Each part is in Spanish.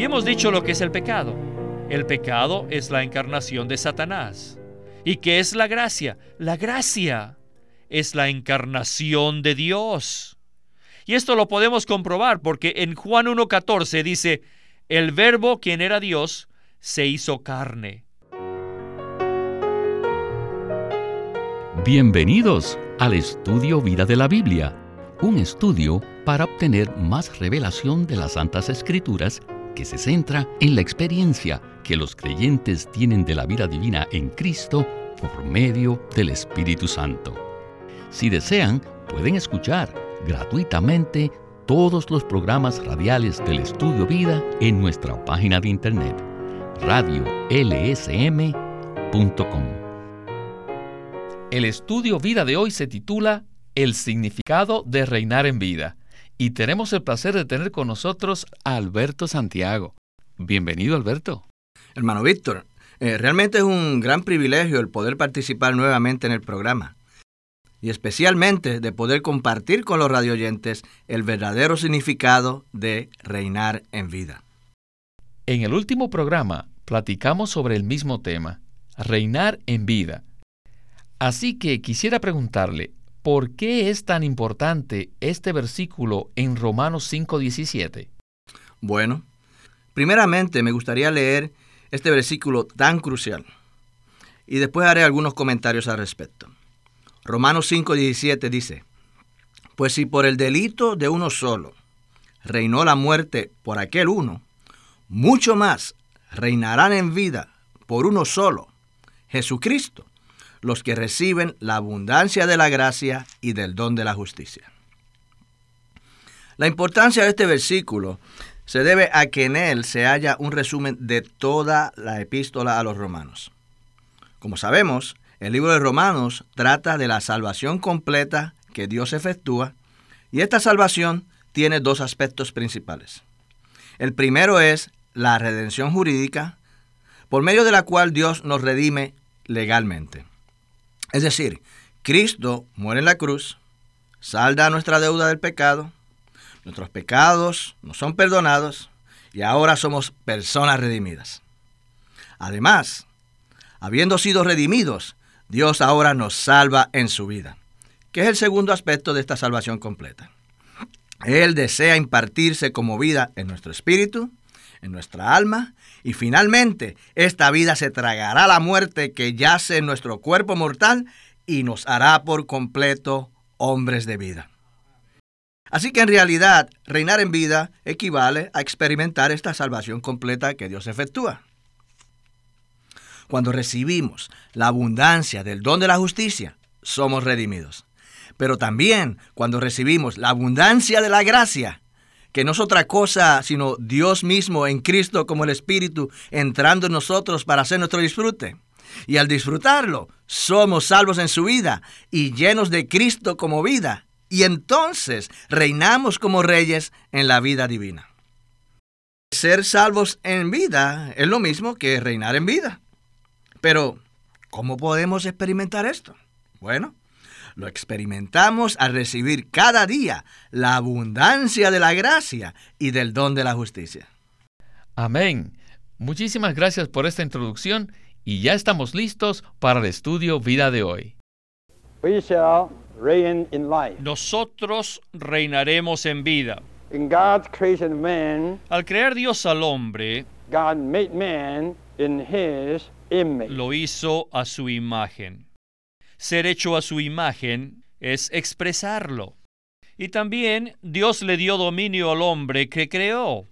Y hemos dicho lo que es el pecado. El pecado es la encarnación de Satanás. ¿Y qué es la gracia? La gracia es la encarnación de Dios. Y esto lo podemos comprobar porque en Juan 1.14 dice, el verbo, quien era Dios, se hizo carne. Bienvenidos al estudio Vida de la Biblia, un estudio para obtener más revelación de las Santas Escrituras se centra en la experiencia que los creyentes tienen de la vida divina en Cristo por medio del Espíritu Santo. Si desean, pueden escuchar gratuitamente todos los programas radiales del Estudio Vida en nuestra página de internet radiolsm.com. El estudio Vida de hoy se titula El significado de reinar en vida y tenemos el placer de tener con nosotros a Alberto Santiago. Bienvenido Alberto. Hermano Víctor, eh, realmente es un gran privilegio el poder participar nuevamente en el programa y especialmente de poder compartir con los radioyentes el verdadero significado de reinar en vida. En el último programa platicamos sobre el mismo tema, reinar en vida. Así que quisiera preguntarle, ¿por qué es tan importante este versículo en Romanos 5:17? Bueno, primeramente me gustaría leer este versículo tan crucial y después haré algunos comentarios al respecto. Romanos 5:17 dice, pues si por el delito de uno solo reinó la muerte por aquel uno, mucho más reinarán en vida por uno solo, Jesucristo, los que reciben la abundancia de la gracia y del don de la justicia. La importancia de este versículo se debe a que en él se halla un resumen de toda la epístola a los romanos. Como sabemos, el libro de Romanos trata de la salvación completa que Dios efectúa y esta salvación tiene dos aspectos principales. El primero es la redención jurídica, por medio de la cual Dios nos redime legalmente. Es decir, Cristo muere en la cruz, salda nuestra deuda del pecado, nuestros pecados nos son perdonados y ahora somos personas redimidas. Además, habiendo sido redimidos, Dios ahora nos salva en su vida, que es el segundo aspecto de esta salvación completa. Él desea impartirse como vida en nuestro espíritu, en nuestra alma, y finalmente esta vida se tragará la muerte que yace en nuestro cuerpo mortal y nos hará por completo hombres de vida. Así que en realidad reinar en vida equivale a experimentar esta salvación completa que Dios efectúa. Cuando recibimos la abundancia del don de la justicia, somos redimidos. Pero también cuando recibimos la abundancia de la gracia, que no es otra cosa sino Dios mismo en Cristo como el Espíritu entrando en nosotros para hacer nuestro disfrute. Y al disfrutarlo, somos salvos en su vida y llenos de Cristo como vida. Y entonces reinamos como reyes en la vida divina. Ser salvos en vida es lo mismo que reinar en vida. Pero, ¿cómo podemos experimentar esto? Bueno, lo experimentamos al recibir cada día la abundancia de la gracia y del don de la justicia. Amén. Muchísimas gracias por esta introducción y ya estamos listos para el estudio vida de hoy. Nosotros reinaremos en vida. Al crear Dios al hombre, lo hizo a su imagen. Ser hecho a su imagen es expresarlo. Y también Dios le dio dominio al hombre que creó.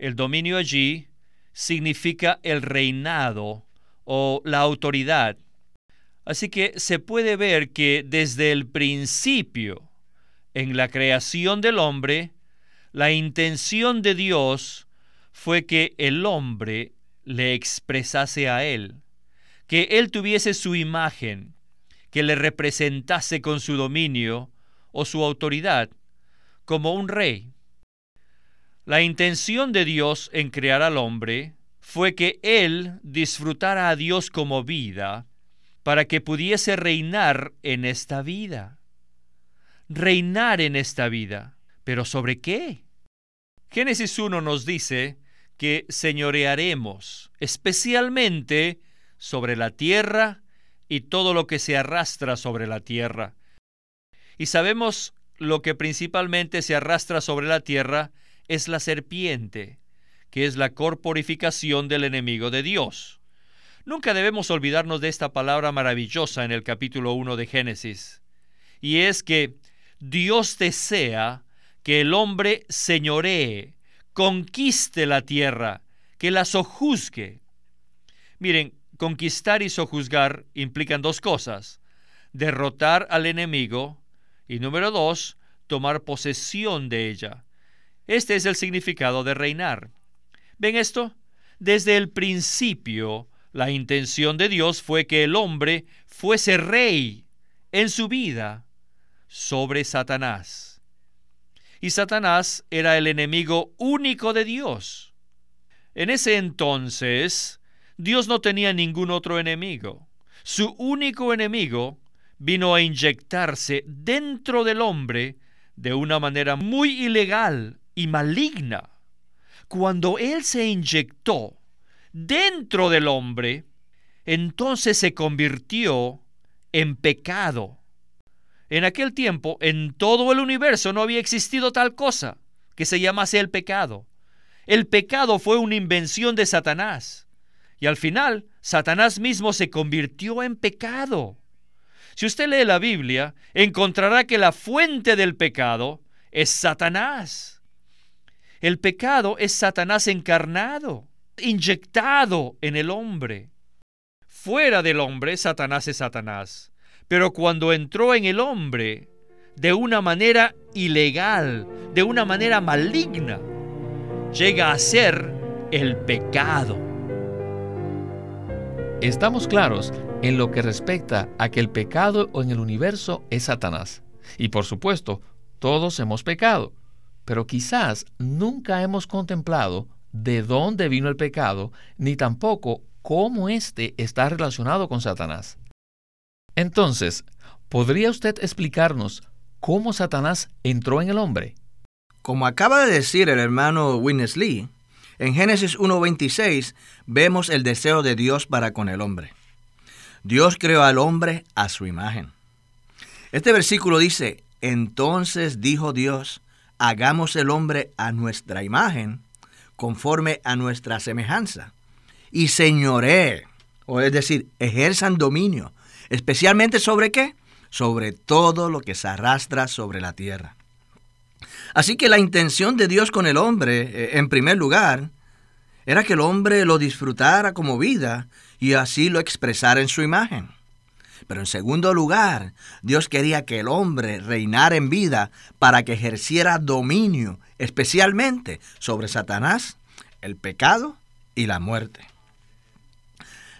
El dominio allí significa el reinado o la autoridad. Así que se puede ver que desde el principio, en la creación del hombre, la intención de Dios fue que el hombre le expresase a Él, que Él tuviese su imagen, que le representase con su dominio o su autoridad como un rey. La intención de Dios en crear al hombre fue que Él disfrutara a Dios como vida para que pudiese reinar en esta vida. Reinar en esta vida. ¿Pero sobre qué? Génesis 1 nos dice que señorearemos, especialmente sobre la tierra y todo lo que se arrastra sobre la tierra. Y sabemos lo que principalmente se arrastra sobre la tierra es la serpiente, que es la corporificación del enemigo de Dios. Nunca debemos olvidarnos de esta palabra maravillosa en el capítulo 1 de Génesis, y es que Dios desea que el hombre señoree, conquiste la tierra, que la sojuzgue. Miren, conquistar y sojuzgar implican dos cosas, derrotar al enemigo y número dos, tomar posesión de ella. Este es el significado de reinar. ¿Ven esto? Desde el principio, la intención de Dios fue que el hombre fuese rey en su vida sobre Satanás. Y Satanás era el enemigo único de Dios. En ese entonces, Dios no tenía ningún otro enemigo. Su único enemigo vino a inyectarse dentro del hombre de una manera muy ilegal y maligna. Cuando Él se inyectó dentro del hombre, entonces se convirtió en pecado. En aquel tiempo, en todo el universo no había existido tal cosa que se llamase el pecado. El pecado fue una invención de Satanás. Y al final, Satanás mismo se convirtió en pecado. Si usted lee la Biblia, encontrará que la fuente del pecado es Satanás. El pecado es Satanás encarnado, inyectado en el hombre. Fuera del hombre, Satanás es Satanás. Pero cuando entró en el hombre, de una manera ilegal, de una manera maligna, llega a ser el pecado. Estamos claros en lo que respecta a que el pecado en el universo es Satanás. Y por supuesto, todos hemos pecado, pero quizás nunca hemos contemplado de dónde vino el pecado, ni tampoco cómo éste está relacionado con Satanás. Entonces, ¿podría usted explicarnos cómo Satanás entró en el hombre? Como acaba de decir el hermano Witness Lee, en Génesis 1.26 vemos el deseo de Dios para con el hombre. Dios creó al hombre a su imagen. Este versículo dice, entonces dijo Dios, hagamos el hombre a nuestra imagen, conforme a nuestra semejanza, y señoré, o es decir, ejerzan dominio, especialmente sobre qué? Sobre todo lo que se arrastra sobre la tierra. Así que la intención de Dios con el hombre, eh, en primer lugar, era que el hombre lo disfrutara como vida y así lo expresara en su imagen. Pero en segundo lugar, Dios quería que el hombre reinara en vida para que ejerciera dominio, especialmente sobre Satanás, el pecado y la muerte.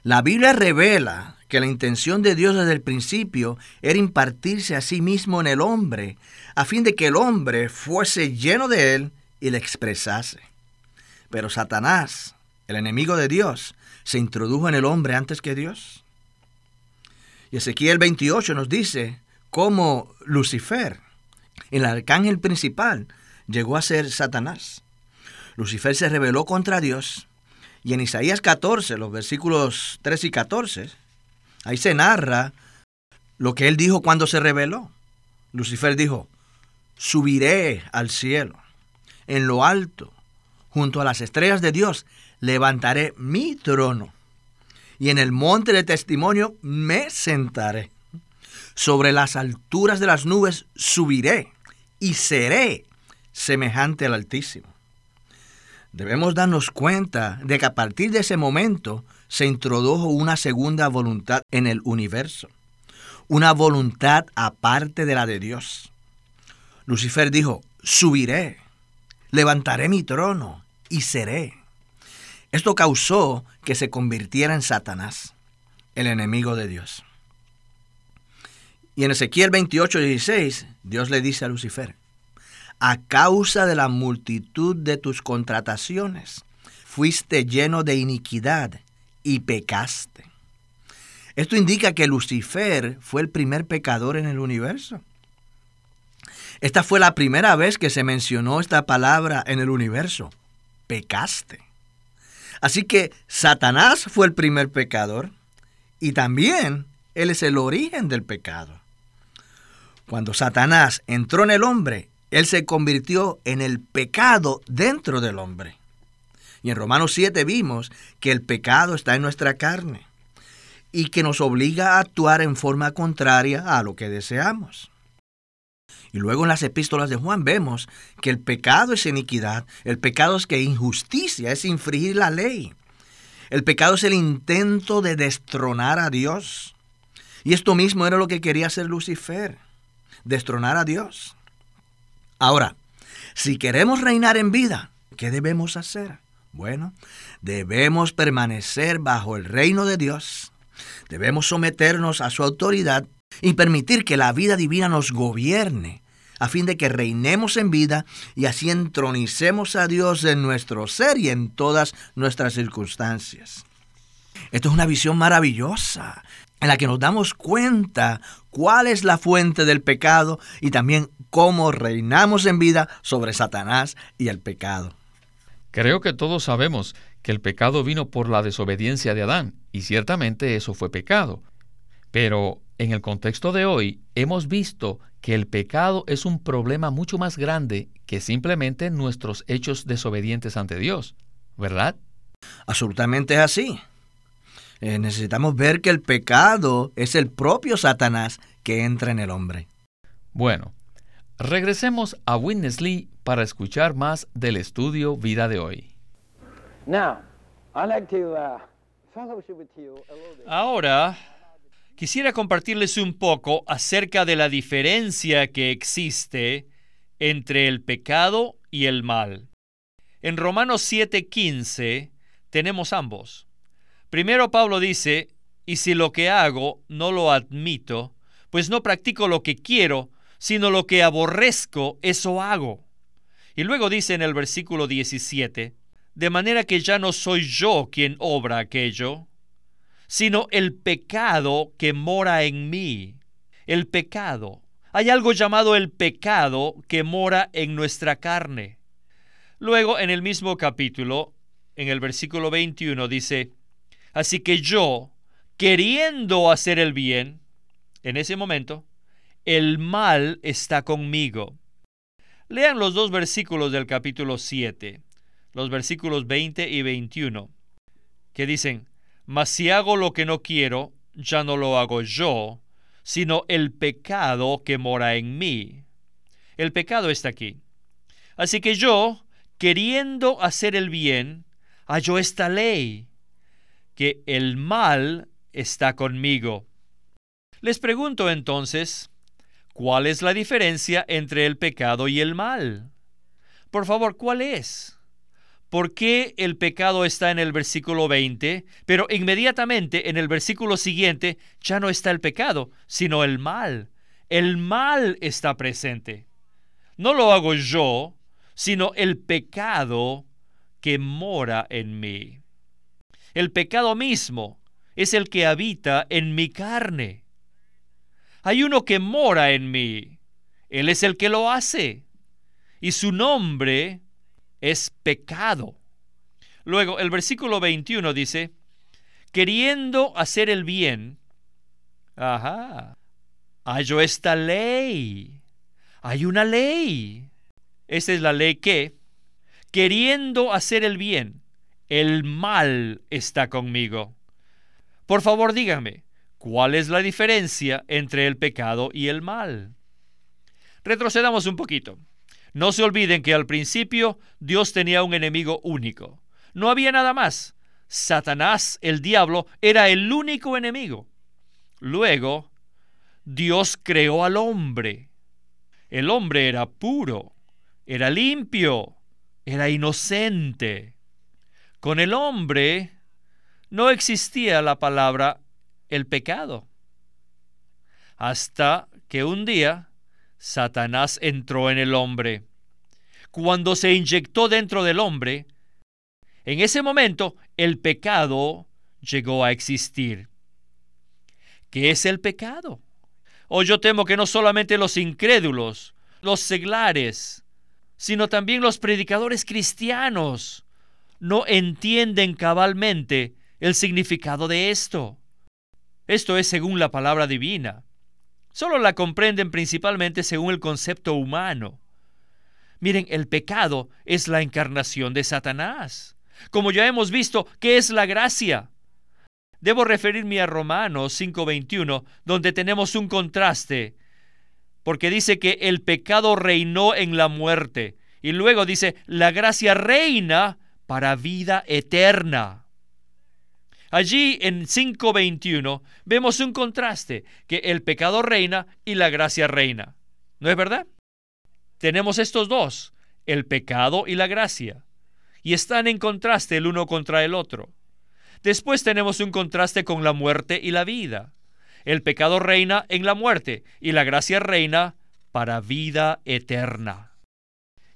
La Biblia revela que la intención de Dios desde el principio era impartirse a sí mismo en el hombre, a fin de que el hombre fuese lleno de él y le expresase. Pero Satanás, el enemigo de Dios, se introdujo en el hombre antes que Dios. Y Ezequiel 28 nos dice cómo Lucifer, el arcángel principal, llegó a ser Satanás. Lucifer se rebeló contra Dios. Y en Isaías 14, los versículos 3 y 14, ahí se narra lo que él dijo cuando se rebeló. Lucifer dijo, subiré al cielo, en lo alto, junto a las estrellas de Dios, levantaré mi trono y en el monte de testimonio me sentaré. Sobre las alturas de las nubes subiré y seré semejante al Altísimo. Debemos darnos cuenta de que a partir de ese momento se introdujo una segunda voluntad en el universo, una voluntad aparte de la de Dios. Lucifer dijo, subiré, levantaré mi trono y seré. Esto causó que se convirtiera en Satanás, el enemigo de Dios. Y en Ezequiel 28, 16, Dios le dice a Lucifer, a causa de la multitud de tus contrataciones, fuiste lleno de iniquidad y pecaste. Esto indica que Lucifer fue el primer pecador en el universo. Esta fue la primera vez que se mencionó esta palabra en el universo, pecaste. Así que Satanás fue el primer pecador y también él es el origen del pecado. Cuando Satanás entró en el hombre, él se convirtió en el pecado dentro del hombre. Y en Romanos 7 vimos que el pecado está en nuestra carne y que nos obliga a actuar en forma contraria a lo que deseamos. Y luego en las epístolas de Juan vemos que el pecado es iniquidad, el pecado es que injusticia, es infringir la ley. El pecado es el intento de destronar a Dios. Y esto mismo era lo que quería hacer Lucifer, destronar a Dios. Ahora, si queremos reinar en vida, ¿qué debemos hacer? Bueno, debemos permanecer bajo el reino de Dios. Debemos someternos a su autoridad y permitir que la vida divina nos gobierne a fin de que reinemos en vida y así entronicemos a Dios en nuestro ser y en todas nuestras circunstancias. Esto es una visión maravillosa en la que nos damos cuenta cuál es la fuente del pecado y también cómo reinamos en vida sobre Satanás y el pecado. Creo que todos sabemos que el pecado vino por la desobediencia de Adán, y ciertamente eso fue pecado. Pero en el contexto de hoy hemos visto que el pecado es un problema mucho más grande que simplemente nuestros hechos desobedientes ante Dios, ¿verdad? Absolutamente es así. Eh, necesitamos ver que el pecado es el propio Satanás que entra en el hombre. Bueno, regresemos a Witness Lee para escuchar más del estudio Vida de hoy. Uh, Ahora quisiera compartirles un poco acerca de la diferencia que existe entre el pecado y el mal. En Romanos 7:15 tenemos ambos. Primero Pablo dice, y si lo que hago no lo admito, pues no practico lo que quiero, sino lo que aborrezco, eso hago. Y luego dice en el versículo 17, de manera que ya no soy yo quien obra aquello, sino el pecado que mora en mí. El pecado. Hay algo llamado el pecado que mora en nuestra carne. Luego, en el mismo capítulo, en el versículo 21, dice, Así que yo, queriendo hacer el bien, en ese momento, el mal está conmigo. Lean los dos versículos del capítulo 7, los versículos 20 y 21, que dicen, mas si hago lo que no quiero, ya no lo hago yo, sino el pecado que mora en mí. El pecado está aquí. Así que yo, queriendo hacer el bien, hallo esta ley, que el mal está conmigo. Les pregunto entonces, ¿cuál es la diferencia entre el pecado y el mal? Por favor, ¿cuál es? ¿Por qué el pecado está en el versículo 20, pero inmediatamente en el versículo siguiente ya no está el pecado, sino el mal? El mal está presente. No lo hago yo, sino el pecado que mora en mí. El pecado mismo es el que habita en mi carne. Hay uno que mora en mí. Él es el que lo hace. Y su nombre es pecado. Luego, el versículo 21 dice, queriendo hacer el bien, ajá, hallo esta ley. Hay una ley. Esta es la ley que, queriendo hacer el bien, el mal está conmigo. Por favor, díganme, ¿cuál es la diferencia entre el pecado y el mal? Retrocedamos un poquito. No se olviden que al principio Dios tenía un enemigo único. No había nada más. Satanás, el diablo, era el único enemigo. Luego, Dios creó al hombre. El hombre era puro, era limpio, era inocente. Con el hombre no existía la palabra el pecado. Hasta que un día Satanás entró en el hombre. Cuando se inyectó dentro del hombre, en ese momento el pecado llegó a existir. ¿Qué es el pecado? O oh, yo temo que no solamente los incrédulos, los seglares, sino también los predicadores cristianos no entienden cabalmente el significado de esto. Esto es según la palabra divina. Solo la comprenden principalmente según el concepto humano. Miren, el pecado es la encarnación de Satanás. Como ya hemos visto, ¿qué es la gracia? Debo referirme a Romanos 5:21, donde tenemos un contraste, porque dice que el pecado reinó en la muerte, y luego dice, la gracia reina para vida eterna. Allí en 5.21 vemos un contraste, que el pecado reina y la gracia reina. ¿No es verdad? Tenemos estos dos, el pecado y la gracia, y están en contraste el uno contra el otro. Después tenemos un contraste con la muerte y la vida. El pecado reina en la muerte y la gracia reina para vida eterna.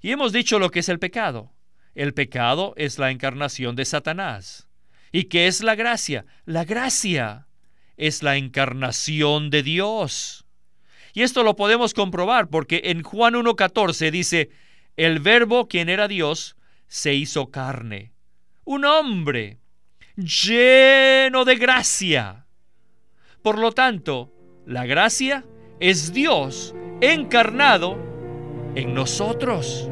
Y hemos dicho lo que es el pecado. El pecado es la encarnación de Satanás. ¿Y qué es la gracia? La gracia es la encarnación de Dios. Y esto lo podemos comprobar porque en Juan 1.14 dice, el verbo, quien era Dios, se hizo carne. Un hombre lleno de gracia. Por lo tanto, la gracia es Dios encarnado en nosotros.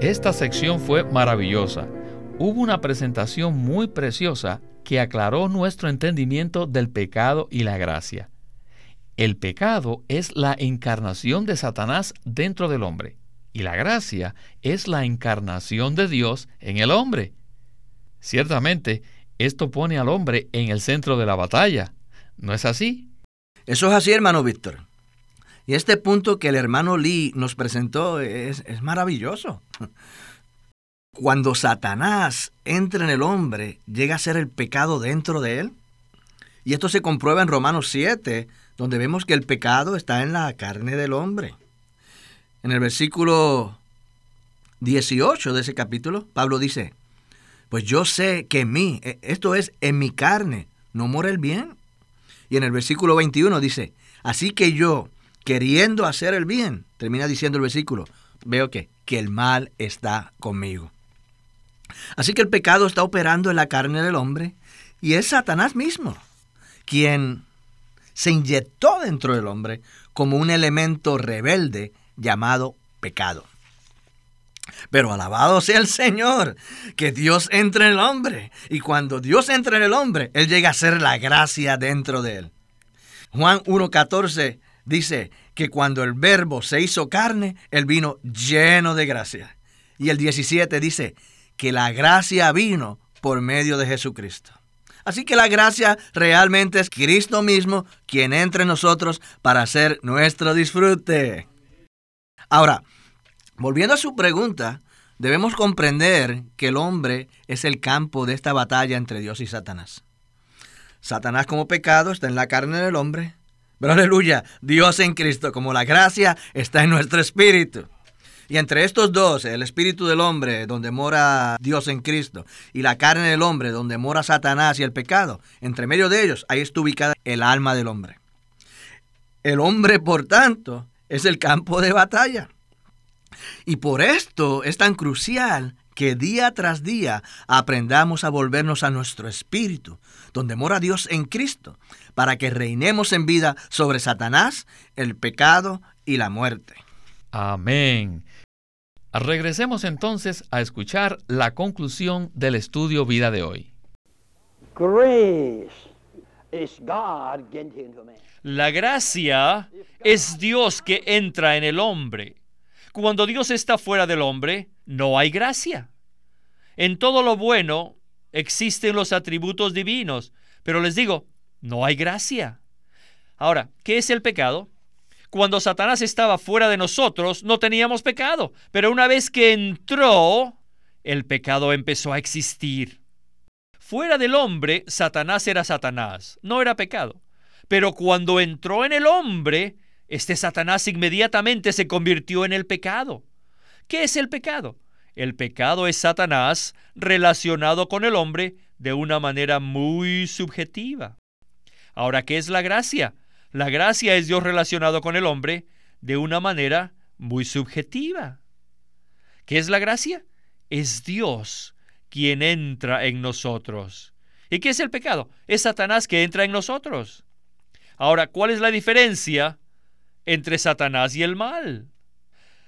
Esta sección fue maravillosa. Hubo una presentación muy preciosa que aclaró nuestro entendimiento del pecado y la gracia. El pecado es la encarnación de Satanás dentro del hombre y la gracia es la encarnación de Dios en el hombre. Ciertamente, esto pone al hombre en el centro de la batalla. ¿No es así? Eso es así, hermano Víctor. Y este punto que el hermano Lee nos presentó es, maravilloso. Cuando Satanás entra en el hombre, llega a ser el pecado dentro de él. Y esto se comprueba en Romanos 7, donde vemos que el pecado está en la carne del hombre. En el versículo 18 de ese capítulo, Pablo dice, pues yo sé que en mí, e, esto es en mi carne, no mora el bien. Y en el versículo 21 dice, así que yo, queriendo hacer el bien, termina diciendo el versículo, veo que, que el mal está conmigo. Así que el pecado está operando en la carne del hombre y es Satanás mismo quien se inyectó dentro del hombre como un elemento rebelde llamado pecado. Pero alabado sea el Señor, que Dios entre en el hombre. Y cuando Dios entra en el hombre, Él llega a ser la gracia dentro de él. Juan 1.14 dice que cuando el verbo se hizo carne, él vino lleno de gracia. Y el 17 dice que la gracia vino por medio de Jesucristo. Así que la gracia realmente es Cristo mismo quien entra en nosotros para hacer nuestro disfrute. Ahora, volviendo a su pregunta, debemos comprender que el hombre es el campo de esta batalla entre Dios y Satanás. Satanás como pecado está en la carne del hombre pero aleluya, Dios en Cristo, como la gracia está en nuestro espíritu. Y entre estos dos, el espíritu del hombre, donde mora Dios en Cristo, y la carne del hombre, donde mora Satanás y el pecado, entre medio de ellos, ahí está ubicada el alma del hombre. El hombre, por tanto, es el campo de batalla. Y por esto es tan crucial que día tras día aprendamos a volvernos a nuestro espíritu, donde mora Dios en Cristo, para que reinemos en vida sobre Satanás, el pecado y la muerte. Amén. Regresemos entonces a escuchar la conclusión del estudio vida de hoy. La gracia es Dios que entra en el hombre. Cuando Dios está fuera del hombre, no hay gracia. En todo lo bueno existen los atributos divinos, pero les digo, no hay gracia. Ahora, ¿qué es el pecado? Cuando Satanás estaba fuera de nosotros, no teníamos pecado, pero una vez que entró, el pecado empezó a existir. Fuera del hombre, Satanás era Satanás, no era pecado. Pero cuando entró en el hombre, este Satanás inmediatamente se convirtió en el pecado. ¿Qué es el pecado? El pecado es Satanás relacionado con el hombre de una manera muy subjetiva. Ahora, ¿qué es la gracia? La gracia es Dios relacionado con el hombre de una manera muy subjetiva. ¿Qué es la gracia? Es Dios quien entra en nosotros. ¿Y qué es el pecado? Es Satanás que entra en nosotros. Ahora, ¿cuál es la diferencia entre Satanás y el mal?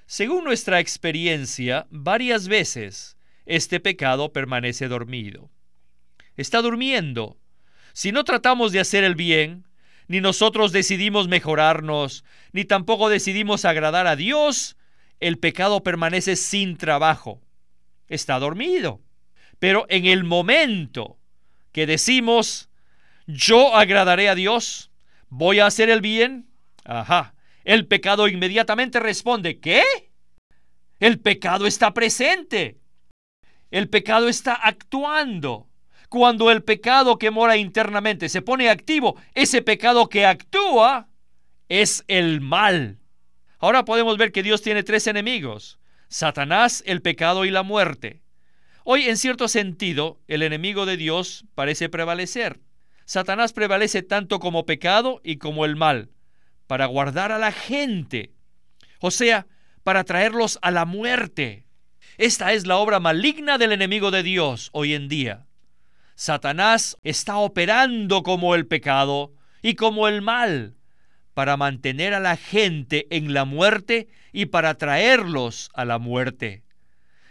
Según nuestra experiencia, varias veces este pecado permanece dormido. Está durmiendo. Si no tratamos de hacer el bien, ni nosotros decidimos mejorarnos, ni tampoco decidimos agradar a Dios, el pecado permanece sin trabajo. Está dormido. Pero en el momento que decimos, yo agradaré a Dios, voy a hacer el bien, ajá, el pecado inmediatamente responde, ¿qué? El pecado está presente. El pecado está actuando. Cuando el pecado que mora internamente se pone activo, ese pecado que actúa es el mal. Ahora podemos ver que Dios tiene tres enemigos, Satanás, el pecado y la muerte. Hoy, en cierto sentido, el enemigo de Dios parece prevalecer. Satanás prevalece tanto como pecado y como el mal, para guardar a la gente, o sea, para traerlos a la muerte. Esta es la obra maligna del enemigo de Dios hoy en día. Satanás está operando como el pecado y como el mal para mantener a la gente en la muerte y para traerlos a la muerte.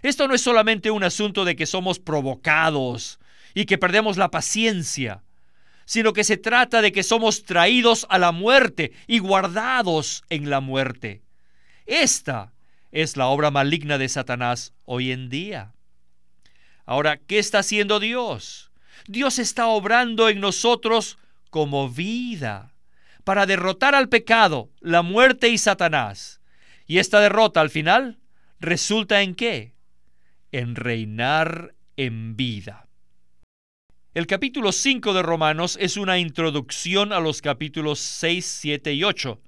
Esto no es solamente un asunto de que somos provocados y que perdemos la paciencia, sino que se trata de que somos traídos a la muerte y guardados en la muerte. Esta es la obra maligna de Satanás hoy en día. Ahora, ¿qué está haciendo Dios? Dios está obrando en nosotros como vida para derrotar al pecado, la muerte y Satanás. Y esta derrota al final resulta en qué? En reinar en vida. El capítulo 5 de Romanos es una introducción a los capítulos 6, 7 y 8,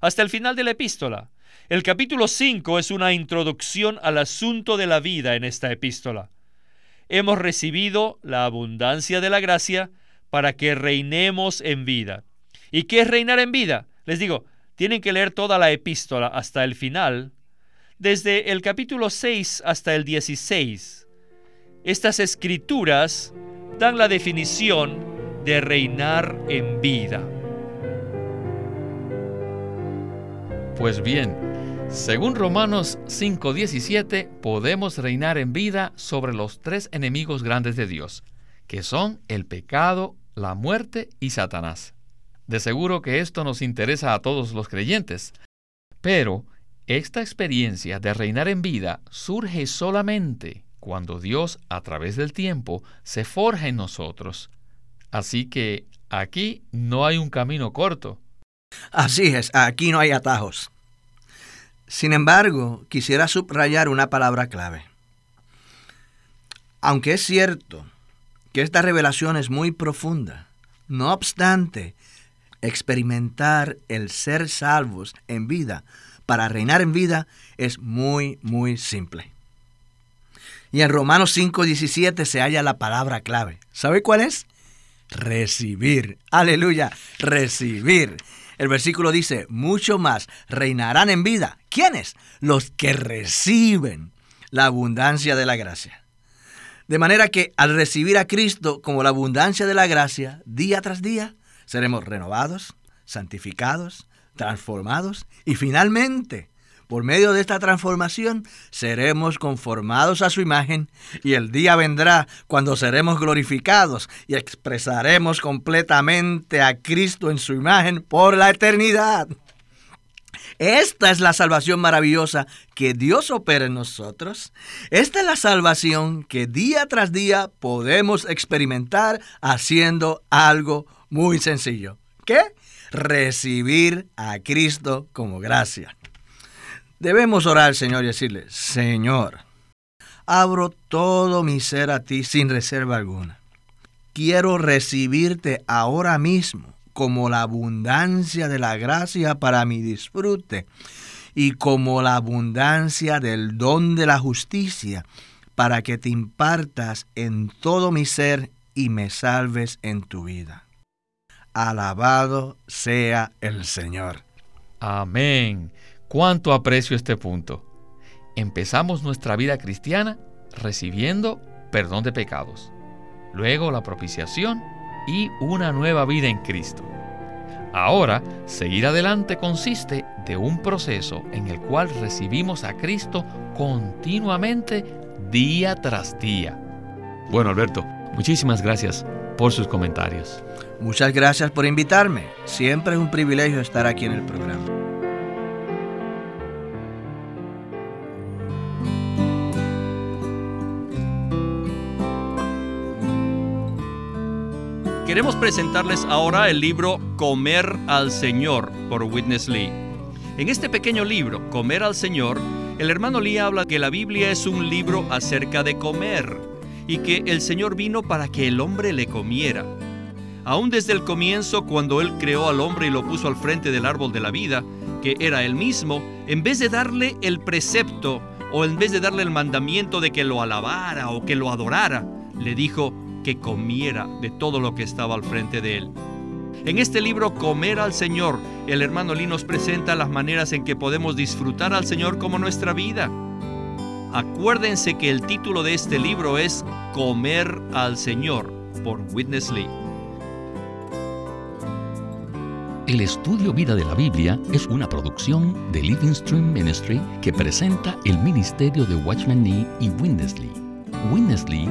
hasta el final de la epístola. El capítulo 5 es una introducción al asunto de la vida en esta epístola hemos recibido la abundancia de la gracia para que reinemos en vida. ¿Y qué es reinar en vida? Les digo, tienen que leer toda la epístola hasta el final, desde el capítulo 6 hasta el 16. Estas escrituras dan la definición de reinar en vida. Pues bien, según Romanos 5:17, podemos reinar en vida sobre los tres enemigos grandes de Dios, que son el pecado, la muerte y Satanás. De seguro que esto nos interesa a todos los creyentes, pero esta experiencia de reinar en vida surge solamente cuando Dios, a través del tiempo, se forja en nosotros. Así que aquí no hay un camino corto. Así es, aquí no hay atajos. Sin embargo, quisiera subrayar una palabra clave. Aunque es cierto que esta revelación es muy profunda, no obstante, experimentar el ser salvos en vida para reinar en vida es muy, muy simple. Y en Romanos 5:17 se halla la palabra clave. ¿Sabe cuál es? Recibir. Aleluya, recibir. El versículo dice, mucho más reinarán en vida. ¿Quiénes? Los que reciben la abundancia de la gracia. De manera que al recibir a Cristo como la abundancia de la gracia, día tras día, seremos renovados, santificados, transformados y finalmente por medio de esta transformación seremos conformados a su imagen y el día vendrá cuando seremos glorificados y expresaremos completamente a Cristo en su imagen por la eternidad. Esta es la salvación maravillosa que Dios opera en nosotros. Esta es la salvación que día tras día podemos experimentar haciendo algo muy sencillo. ¿Qué? Recibir a Cristo como gracia. Debemos orar Señor y decirle, Señor, abro todo mi ser a ti sin reserva alguna. Quiero recibirte ahora mismo como la abundancia de la gracia para mi disfrute y como la abundancia del don de la justicia para que te impartas en todo mi ser y me salves en tu vida. Alabado sea el Señor. Amén. Cuánto aprecio este punto. empezamos nuestra vida cristiana recibiendo perdón de pecados, luego la propiciación y una nueva vida en Cristo. Ahora, seguir adelante consiste de un proceso en el cual recibimos a Cristo continuamente día tras día. Bueno, Alberto, muchísimas gracias por sus comentarios. Muchas gracias por invitarme. Siempre es un privilegio estar aquí en el programa. Queremos presentarles ahora el libro Comer al Señor por Witness Lee. En este pequeño libro, Comer al Señor, el hermano Lee habla que la Biblia es un libro acerca de comer y que el Señor vino para que el hombre le comiera. Aún desde el comienzo, cuando Él creó al hombre y lo puso al frente del árbol de la vida, que era Él mismo, en vez de darle el precepto o en vez de darle el mandamiento de que lo alabara o que lo adorara, le dijo, que comiera de todo lo que estaba al frente de él. En este libro Comer al Señor, el hermano Lee nos presenta las maneras en que podemos disfrutar al Señor como nuestra vida. Acuérdense que el título de este libro es Comer al Señor por Witness Lee. El estudio Vida de la Biblia es una producción de Living Stream Ministry que presenta el ministerio de Watchman Nee y Witness Lee. Witness Lee